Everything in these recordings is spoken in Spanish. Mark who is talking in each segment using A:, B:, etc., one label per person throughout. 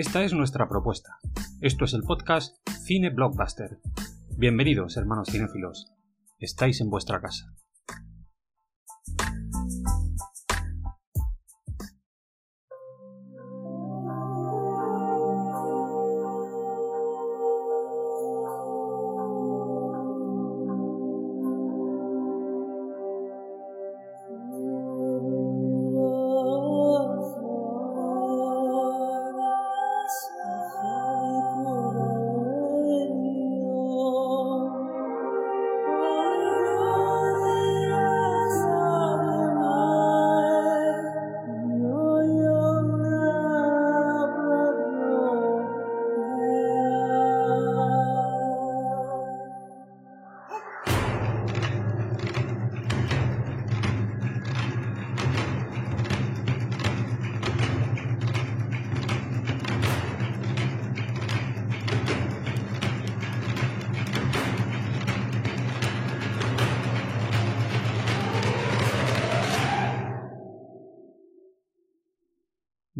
A: Esta es nuestra propuesta. Esto es el podcast Cine Blockbuster. Bienvenidos, hermanos cinéfilos. Estáis en vuestra casa.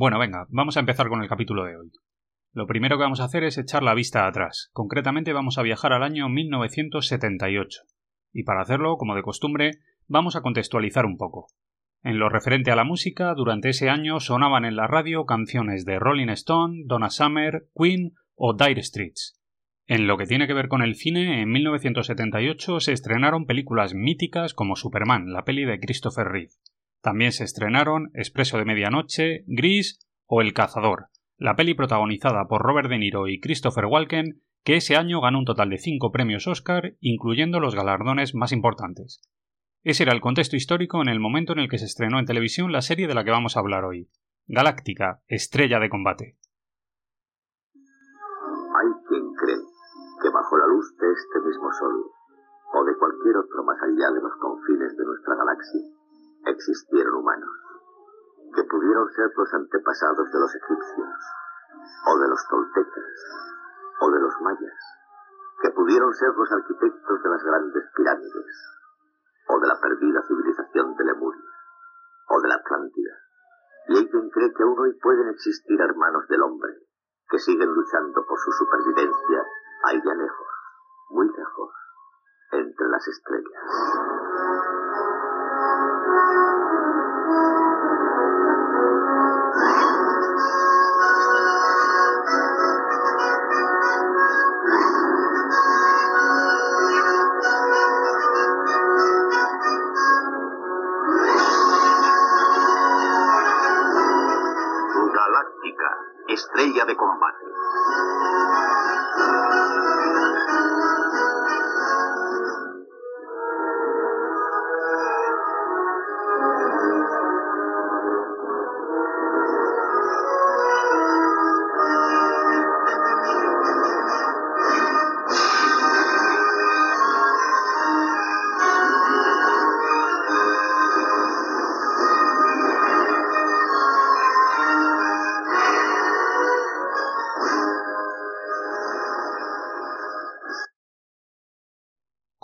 A: Bueno, venga, vamos a empezar con el capítulo de hoy. Lo primero que vamos a hacer es echar la vista atrás. Concretamente vamos a viajar al año 1978. Y para hacerlo, como de costumbre, vamos a contextualizar un poco. En lo referente a la música, durante ese año sonaban en la radio canciones de Rolling Stone, Donna Summer, Queen o Dire Streets. En lo que tiene que ver con el cine, en 1978 se estrenaron películas míticas como Superman, la peli de Christopher Reeve. También se estrenaron Expreso de Medianoche, Gris o El Cazador, la peli protagonizada por Robert De Niro y Christopher Walken, que ese año ganó un total de cinco premios Oscar, incluyendo los galardones más importantes. Ese era el contexto histórico en el momento en el que se estrenó en televisión la serie de la que vamos a hablar hoy, Galáctica, Estrella de Combate.
B: Hay quien cree que bajo la luz de este mismo sol, o de cualquier otro más allá de los confines de nuestra galaxia, existieron humanos, que pudieron ser los antepasados de los egipcios, o de los toltecas, o de los mayas, que pudieron ser los arquitectos de las grandes pirámides, o de la perdida civilización de Lemuria, o de la Atlántida. Y hay quien cree que aún hoy pueden existir hermanos del hombre, que siguen luchando por su supervivencia allá lejos, muy lejos, entre las estrellas. Thank you.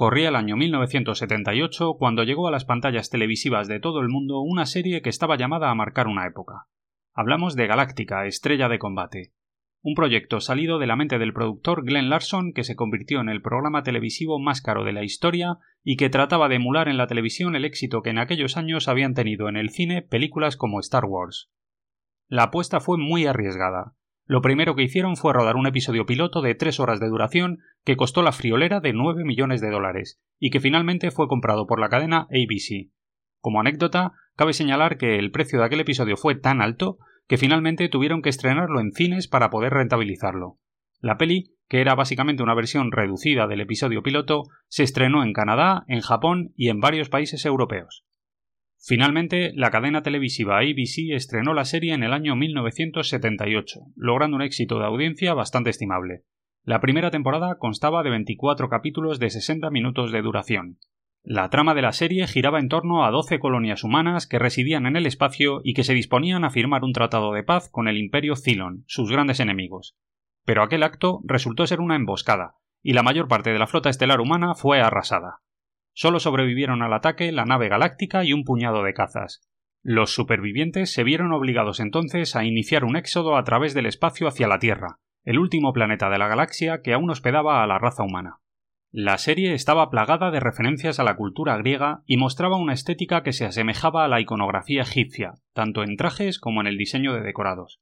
A: Corría el año 1978 cuando llegó a las pantallas televisivas de todo el mundo una serie que estaba llamada a marcar una época. Hablamos de Galáctica, Estrella de Combate, un proyecto salido de la mente del productor Glenn Larson que se convirtió en el programa televisivo más caro de la historia y que trataba de emular en la televisión el éxito que en aquellos años habían tenido en el cine películas como Star Wars. La apuesta fue muy arriesgada. Lo primero que hicieron fue rodar un episodio piloto de tres horas de duración que costó la friolera de 9 millones de dólares y que finalmente fue comprado por la cadena ABC. Como anécdota, cabe señalar que el precio de aquel episodio fue tan alto que finalmente tuvieron que estrenarlo en cines para poder rentabilizarlo. La peli, que era básicamente una versión reducida del episodio piloto, se estrenó en Canadá, en Japón y en varios países europeos. Finalmente, la cadena televisiva ABC estrenó la serie en el año 1978, logrando un éxito de audiencia bastante estimable. La primera temporada constaba de 24 capítulos de 60 minutos de duración, la trama de la serie giraba en torno a doce colonias humanas que residían en el espacio y que se disponían a firmar un tratado de paz con el imperio Cylon, sus grandes enemigos. Pero aquel acto resultó ser una emboscada, y la mayor parte de la flota estelar humana fue arrasada. Solo sobrevivieron al ataque la nave galáctica y un puñado de cazas. Los supervivientes se vieron obligados entonces a iniciar un éxodo a través del espacio hacia la Tierra, el último planeta de la galaxia que aún hospedaba a la raza humana. La serie estaba plagada de referencias a la cultura griega y mostraba una estética que se asemejaba a la iconografía egipcia, tanto en trajes como en el diseño de decorados.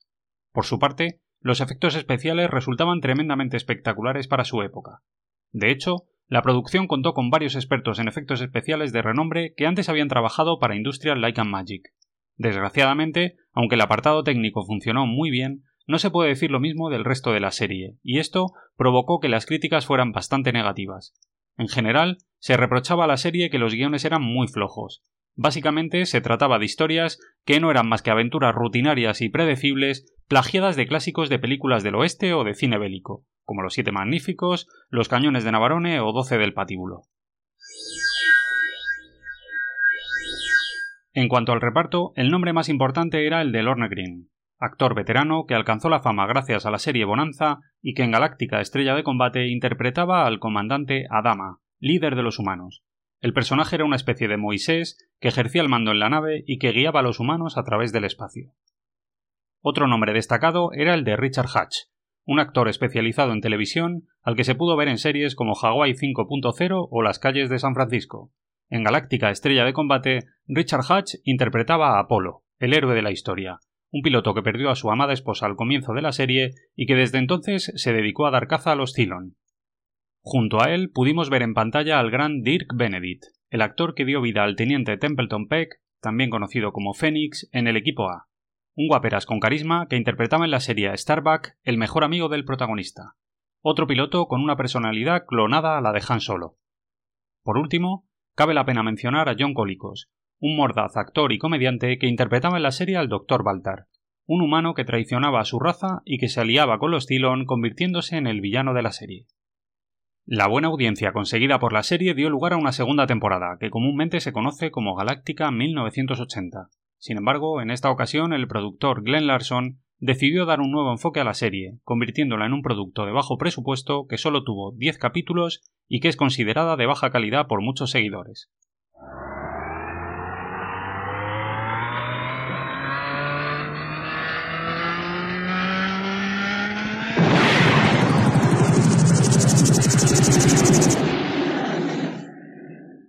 A: Por su parte, los efectos especiales resultaban tremendamente espectaculares para su época. De hecho, la producción contó con varios expertos en efectos especiales de renombre que antes habían trabajado para Industrial Light and Magic. Desgraciadamente, aunque el apartado técnico funcionó muy bien, no se puede decir lo mismo del resto de la serie, y esto provocó que las críticas fueran bastante negativas. En general, se reprochaba a la serie que los guiones eran muy flojos. Básicamente se trataba de historias que no eran más que aventuras rutinarias y predecibles, plagiadas de clásicos de películas del oeste o de cine bélico, como Los Siete Magníficos, Los Cañones de Navarone o Doce del Patíbulo. En cuanto al reparto, el nombre más importante era el de Lorne Green, actor veterano que alcanzó la fama gracias a la serie Bonanza y que en Galáctica Estrella de Combate interpretaba al comandante Adama, líder de los humanos. El personaje era una especie de Moisés que ejercía el mando en la nave y que guiaba a los humanos a través del espacio. Otro nombre destacado era el de Richard Hatch, un actor especializado en televisión al que se pudo ver en series como Hawaii 5.0 o Las calles de San Francisco. En Galáctica Estrella de Combate, Richard Hatch interpretaba a Apolo, el héroe de la historia, un piloto que perdió a su amada esposa al comienzo de la serie y que desde entonces se dedicó a dar caza a los Cylon. Junto a él pudimos ver en pantalla al gran Dirk Benedict, el actor que dio vida al teniente Templeton Peck, también conocido como Phoenix, en el equipo A, un guaperas con carisma que interpretaba en la serie Starbuck el mejor amigo del protagonista, otro piloto con una personalidad clonada a la de Han Solo. Por último, cabe la pena mencionar a John Colicos, un mordaz actor y comediante que interpretaba en la serie al Dr. Baltar, un humano que traicionaba a su raza y que se aliaba con los Cylon convirtiéndose en el villano de la serie. La buena audiencia conseguida por la serie dio lugar a una segunda temporada, que comúnmente se conoce como Galáctica 1980. Sin embargo, en esta ocasión el productor Glenn Larson decidió dar un nuevo enfoque a la serie, convirtiéndola en un producto de bajo presupuesto que solo tuvo 10 capítulos y que es considerada de baja calidad por muchos seguidores.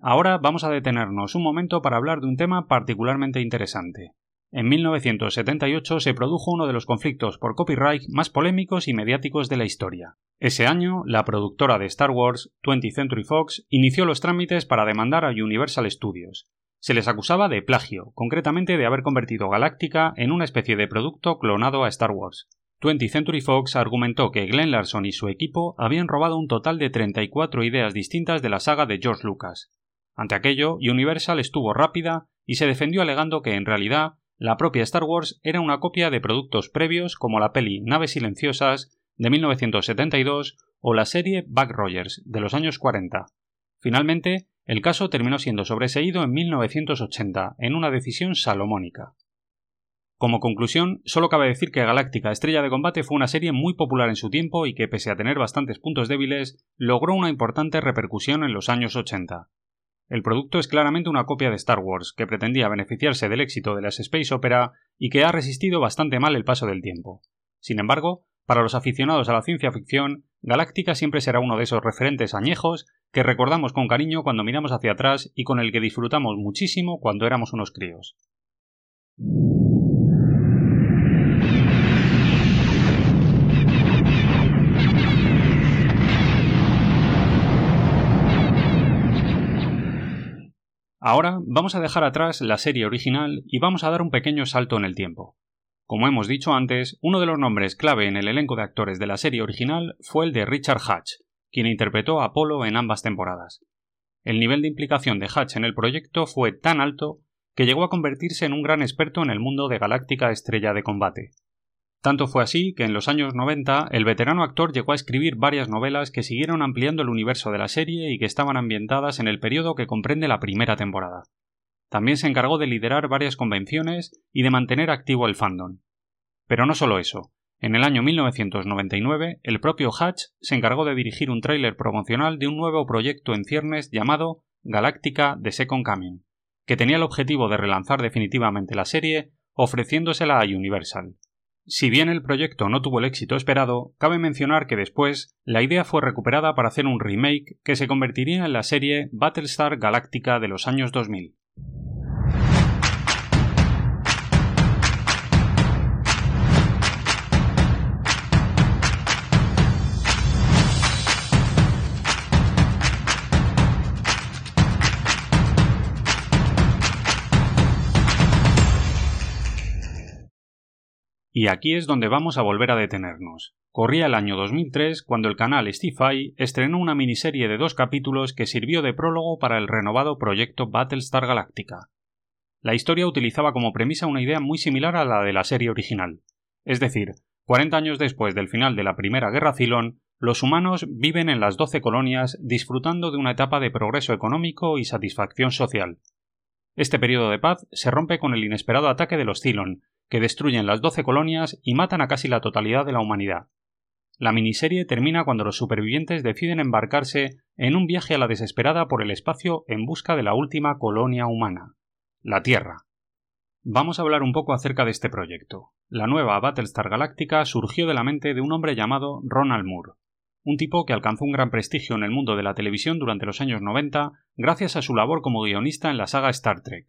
A: Ahora vamos a detenernos un momento para hablar de un tema particularmente interesante. En 1978 se produjo uno de los conflictos por copyright más polémicos y mediáticos de la historia. Ese año, la productora de Star Wars, 20th Century Fox, inició los trámites para demandar a Universal Studios. Se les acusaba de plagio, concretamente de haber convertido Galáctica en una especie de producto clonado a Star Wars. 20th Century Fox argumentó que Glenn Larson y su equipo habían robado un total de 34 ideas distintas de la saga de George Lucas, ante aquello, Universal estuvo rápida y se defendió alegando que, en realidad, la propia Star Wars era una copia de productos previos como la peli Naves Silenciosas de 1972 o la serie Buck Rogers de los años 40. Finalmente, el caso terminó siendo sobreseído en 1980 en una decisión salomónica. Como conclusión, solo cabe decir que Galáctica Estrella de Combate fue una serie muy popular en su tiempo y que, pese a tener bastantes puntos débiles, logró una importante repercusión en los años 80. El producto es claramente una copia de Star Wars, que pretendía beneficiarse del éxito de las Space Opera y que ha resistido bastante mal el paso del tiempo. Sin embargo, para los aficionados a la ciencia ficción, Galáctica siempre será uno de esos referentes añejos que recordamos con cariño cuando miramos hacia atrás y con el que disfrutamos muchísimo cuando éramos unos críos. Ahora vamos a dejar atrás la serie original y vamos a dar un pequeño salto en el tiempo. Como hemos dicho antes, uno de los nombres clave en el elenco de actores de la serie original fue el de Richard Hatch, quien interpretó a Apolo en ambas temporadas. El nivel de implicación de Hatch en el proyecto fue tan alto que llegó a convertirse en un gran experto en el mundo de Galáctica Estrella de Combate. Tanto fue así que en los años 90 el veterano actor llegó a escribir varias novelas que siguieron ampliando el universo de la serie y que estaban ambientadas en el periodo que comprende la primera temporada. También se encargó de liderar varias convenciones y de mantener activo el fandom. Pero no solo eso. En el año 1999, el propio Hatch se encargó de dirigir un tráiler promocional de un nuevo proyecto en ciernes llamado Galáctica The Second Coming, que tenía el objetivo de relanzar definitivamente la serie ofreciéndosela a Universal. Si bien el proyecto no tuvo el éxito esperado, cabe mencionar que después la idea fue recuperada para hacer un remake que se convertiría en la serie Battlestar Galactica de los años 2000. Y aquí es donde vamos a volver a detenernos. Corría el año 2003 cuando el canal Sci-Fi estrenó una miniserie de dos capítulos que sirvió de prólogo para el renovado proyecto Battlestar Galactica. La historia utilizaba como premisa una idea muy similar a la de la serie original. Es decir, 40 años después del final de la Primera Guerra Cylon, los humanos viven en las 12 colonias disfrutando de una etapa de progreso económico y satisfacción social. Este periodo de paz se rompe con el inesperado ataque de los Cylon, que destruyen las doce colonias y matan a casi la totalidad de la humanidad. La miniserie termina cuando los supervivientes deciden embarcarse en un viaje a la desesperada por el espacio en busca de la última colonia humana, la Tierra. Vamos a hablar un poco acerca de este proyecto. La nueva Battlestar Galáctica surgió de la mente de un hombre llamado Ronald Moore, un tipo que alcanzó un gran prestigio en el mundo de la televisión durante los años 90 gracias a su labor como guionista en la saga Star Trek.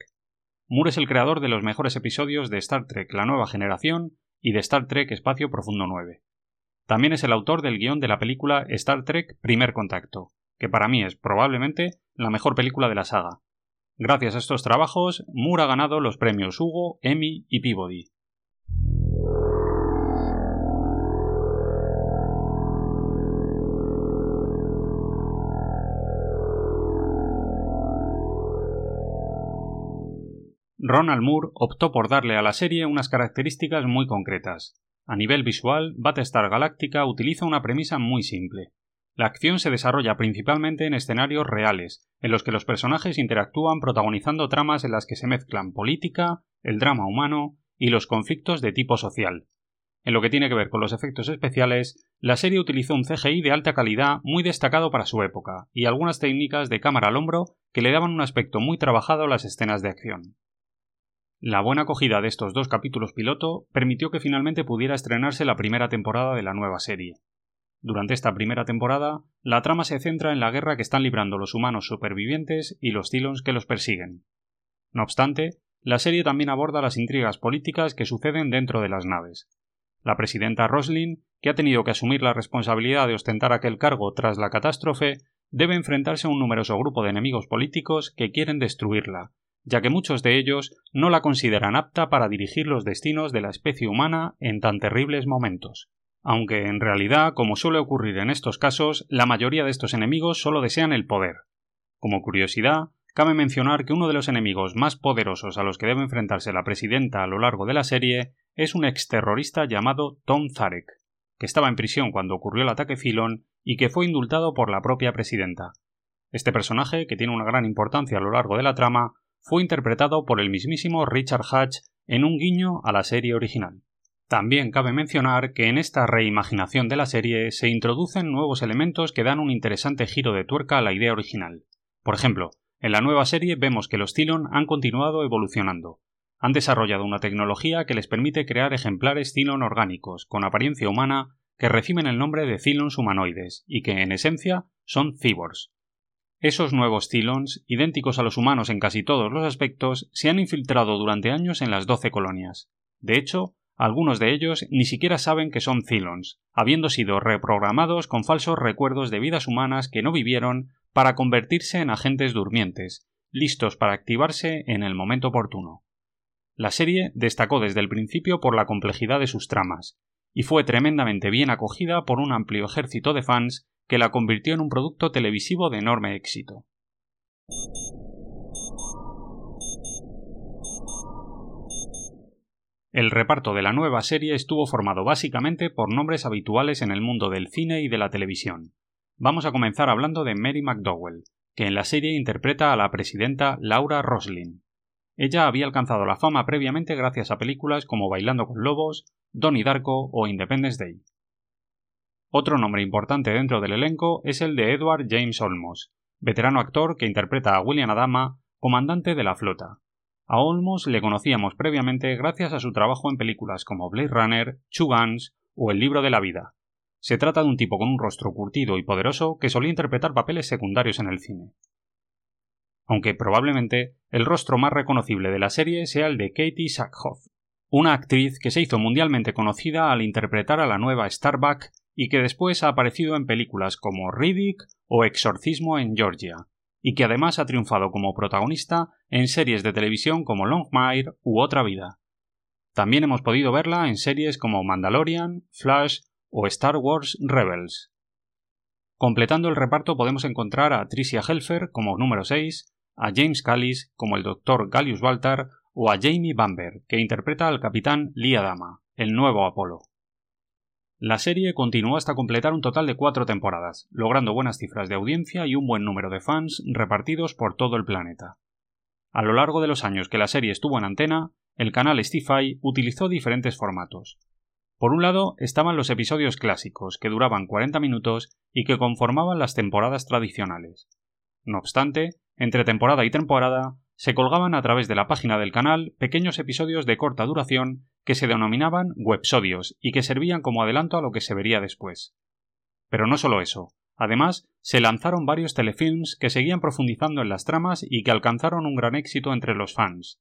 A: Moore es el creador de los mejores episodios de Star Trek La Nueva Generación y de Star Trek Espacio Profundo 9. También es el autor del guion de la película Star Trek Primer Contacto, que para mí es probablemente la mejor película de la saga. Gracias a estos trabajos, Moore ha ganado los premios Hugo, Emmy y Peabody. Ronald Moore optó por darle a la serie unas características muy concretas. A nivel visual, Battlestar Galactica utiliza una premisa muy simple. La acción se desarrolla principalmente en escenarios reales, en los que los personajes interactúan protagonizando tramas en las que se mezclan política, el drama humano y los conflictos de tipo social. En lo que tiene que ver con los efectos especiales, la serie utilizó un CGI de alta calidad muy destacado para su época, y algunas técnicas de cámara al hombro que le daban un aspecto muy trabajado a las escenas de acción. La buena acogida de estos dos capítulos piloto permitió que finalmente pudiera estrenarse la primera temporada de la nueva serie. Durante esta primera temporada, la trama se centra en la guerra que están librando los humanos supervivientes y los Cylons que los persiguen. No obstante, la serie también aborda las intrigas políticas que suceden dentro de las naves. La presidenta Roslin, que ha tenido que asumir la responsabilidad de ostentar aquel cargo tras la catástrofe, debe enfrentarse a un numeroso grupo de enemigos políticos que quieren destruirla, ya que muchos de ellos no la consideran apta para dirigir los destinos de la especie humana en tan terribles momentos. Aunque en realidad, como suele ocurrir en estos casos, la mayoría de estos enemigos solo desean el poder. Como curiosidad, cabe mencionar que uno de los enemigos más poderosos a los que debe enfrentarse la presidenta a lo largo de la serie es un exterrorista llamado Tom Zarek, que estaba en prisión cuando ocurrió el ataque Filon y que fue indultado por la propia presidenta. Este personaje, que tiene una gran importancia a lo largo de la trama, fue interpretado por el mismísimo Richard Hatch en un guiño a la serie original. También cabe mencionar que en esta reimaginación de la serie se introducen nuevos elementos que dan un interesante giro de tuerca a la idea original. Por ejemplo, en la nueva serie vemos que los Cylon han continuado evolucionando. Han desarrollado una tecnología que les permite crear ejemplares Cylon orgánicos, con apariencia humana, que reciben el nombre de Cylons humanoides, y que, en esencia, son cyborgs. Esos nuevos Cylons, idénticos a los humanos en casi todos los aspectos, se han infiltrado durante años en las doce colonias. De hecho, algunos de ellos ni siquiera saben que son Cylons, habiendo sido reprogramados con falsos recuerdos de vidas humanas que no vivieron para convertirse en agentes durmientes, listos para activarse en el momento oportuno. La serie destacó desde el principio por la complejidad de sus tramas, y fue tremendamente bien acogida por un amplio ejército de fans que la convirtió en un producto televisivo de enorme éxito. El reparto de la nueva serie estuvo formado básicamente por nombres habituales en el mundo del cine y de la televisión. Vamos a comenzar hablando de Mary McDowell, que en la serie interpreta a la presidenta Laura Roslin. Ella había alcanzado la fama previamente gracias a películas como Bailando con Lobos, Donnie Darko o Independence Day. Otro nombre importante dentro del elenco es el de Edward James Olmos, veterano actor que interpreta a William Adama, comandante de la flota. A Olmos le conocíamos previamente gracias a su trabajo en películas como Blade Runner, Two Guns o El libro de la vida. Se trata de un tipo con un rostro curtido y poderoso que solía interpretar papeles secundarios en el cine. Aunque probablemente el rostro más reconocible de la serie sea el de Katie Sackhoff, una actriz que se hizo mundialmente conocida al interpretar a la nueva Starbuck y que después ha aparecido en películas como Riddick o Exorcismo en Georgia, y que además ha triunfado como protagonista en series de televisión como Longmire u Otra Vida. También hemos podido verla en series como Mandalorian, Flash o Star Wars Rebels. Completando el reparto podemos encontrar a Tricia Helfer como número 6, a James Callis como el Dr. Gallius Baltar o a Jamie Bamber, que interpreta al capitán Lee Adama, el nuevo Apolo. La serie continuó hasta completar un total de cuatro temporadas, logrando buenas cifras de audiencia y un buen número de fans repartidos por todo el planeta. A lo largo de los años que la serie estuvo en antena, el canal Stify utilizó diferentes formatos. Por un lado estaban los episodios clásicos, que duraban 40 minutos y que conformaban las temporadas tradicionales. No obstante, entre temporada y temporada se colgaban a través de la página del canal pequeños episodios de corta duración que se denominaban websodios y que servían como adelanto a lo que se vería después. Pero no solo eso. Además, se lanzaron varios telefilms que seguían profundizando en las tramas y que alcanzaron un gran éxito entre los fans.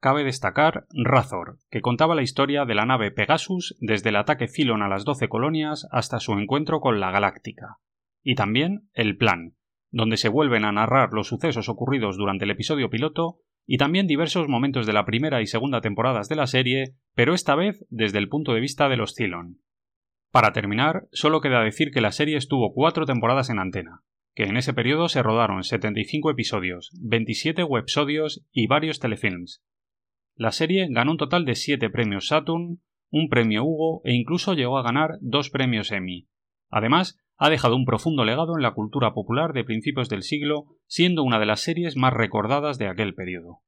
A: Cabe destacar Razor, que contaba la historia de la nave Pegasus desde el ataque Cylon a las doce colonias hasta su encuentro con la Galáctica. Y también El Plan, donde se vuelven a narrar los sucesos ocurridos durante el episodio piloto y también diversos momentos de la primera y segunda temporadas de la serie, pero esta vez desde el punto de vista de los Cylon. Para terminar, solo queda decir que la serie estuvo cuatro temporadas en antena, que en ese periodo se rodaron 75 episodios, 27 websodios y varios telefilms. La serie ganó un total de 7 premios Saturn, un premio Hugo e incluso llegó a ganar dos premios Emmy. Además, ha dejado un profundo legado en la cultura popular de principios del siglo, siendo una de las series más recordadas de aquel periodo.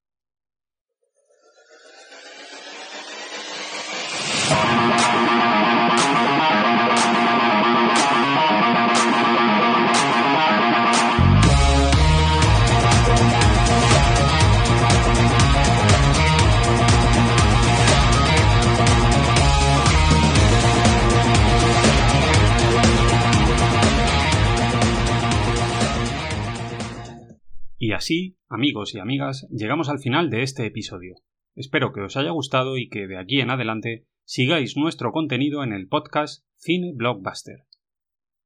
A: Así, amigos y amigas, llegamos al final de este episodio. Espero que os haya gustado y que de aquí en adelante sigáis nuestro contenido en el podcast Cine Blockbuster.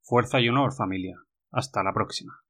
A: Fuerza y honor, familia. Hasta la próxima.